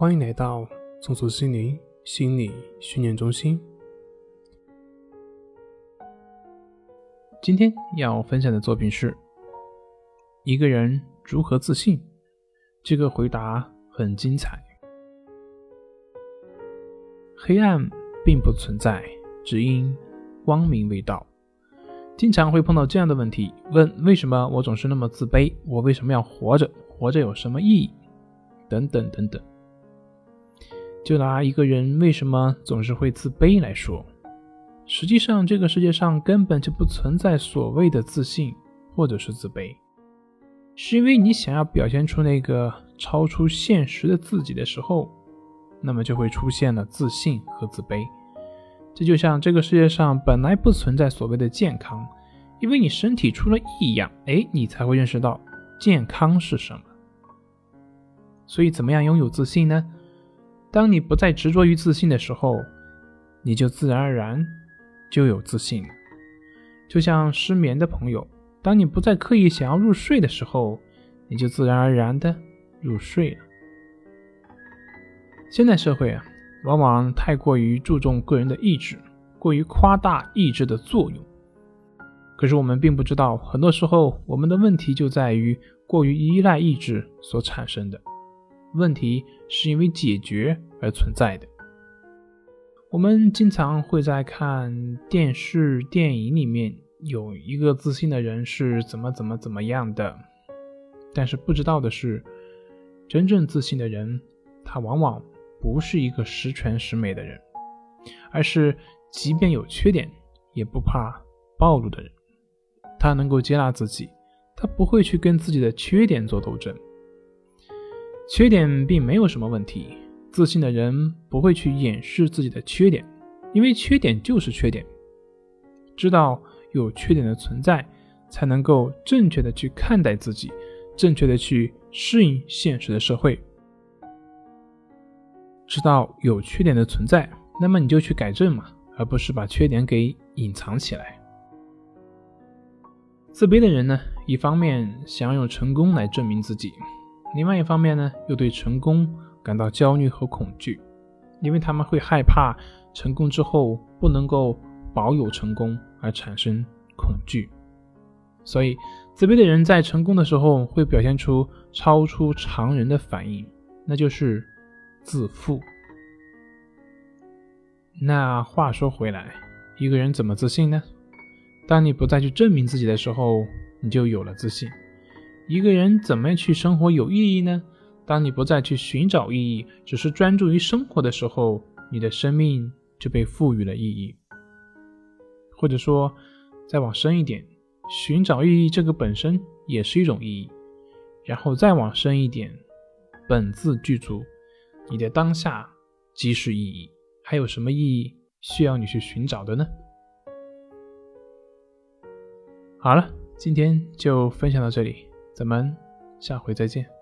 欢迎来到松鼠心灵心理训练中心。今天要分享的作品是：一个人如何自信？这个回答很精彩。黑暗并不存在，只因光明未到。经常会碰到这样的问题：问为什么我总是那么自卑？我为什么要活着？活着有什么意义？等等等等。就拿一个人为什么总是会自卑来说，实际上这个世界上根本就不存在所谓的自信或者是自卑，是因为你想要表现出那个超出现实的自己的时候，那么就会出现了自信和自卑。这就像这个世界上本来不存在所谓的健康，因为你身体出了异样，哎，你才会认识到健康是什么。所以，怎么样拥有自信呢？当你不再执着于自信的时候，你就自然而然就有自信了。就像失眠的朋友，当你不再刻意想要入睡的时候，你就自然而然的入睡了。现代社会啊。往往太过于注重个人的意志，过于夸大意志的作用。可是我们并不知道，很多时候我们的问题就在于过于依赖意志所产生的问题，是因为解决而存在的。我们经常会在看电视、电影里面有一个自信的人是怎么怎么怎么样的，但是不知道的是，真正自信的人，他往往。不是一个十全十美的人，而是即便有缺点也不怕暴露的人。他能够接纳自己，他不会去跟自己的缺点做斗争。缺点并没有什么问题，自信的人不会去掩饰自己的缺点，因为缺点就是缺点。知道有缺点的存在，才能够正确的去看待自己，正确的去适应现实的社会。知道有缺点的存在，那么你就去改正嘛，而不是把缺点给隐藏起来。自卑的人呢，一方面想要用成功来证明自己，另外一方面呢，又对成功感到焦虑和恐惧，因为他们会害怕成功之后不能够保有成功而产生恐惧。所以，自卑的人在成功的时候会表现出超出常人的反应，那就是。自负。那话说回来，一个人怎么自信呢？当你不再去证明自己的时候，你就有了自信。一个人怎么去生活有意义呢？当你不再去寻找意义，只是专注于生活的时候，你的生命就被赋予了意义。或者说，再往深一点，寻找意义这个本身也是一种意义。然后再往深一点，本自具足。你的当下即是意义，还有什么意义需要你去寻找的呢？好了，今天就分享到这里，咱们下回再见。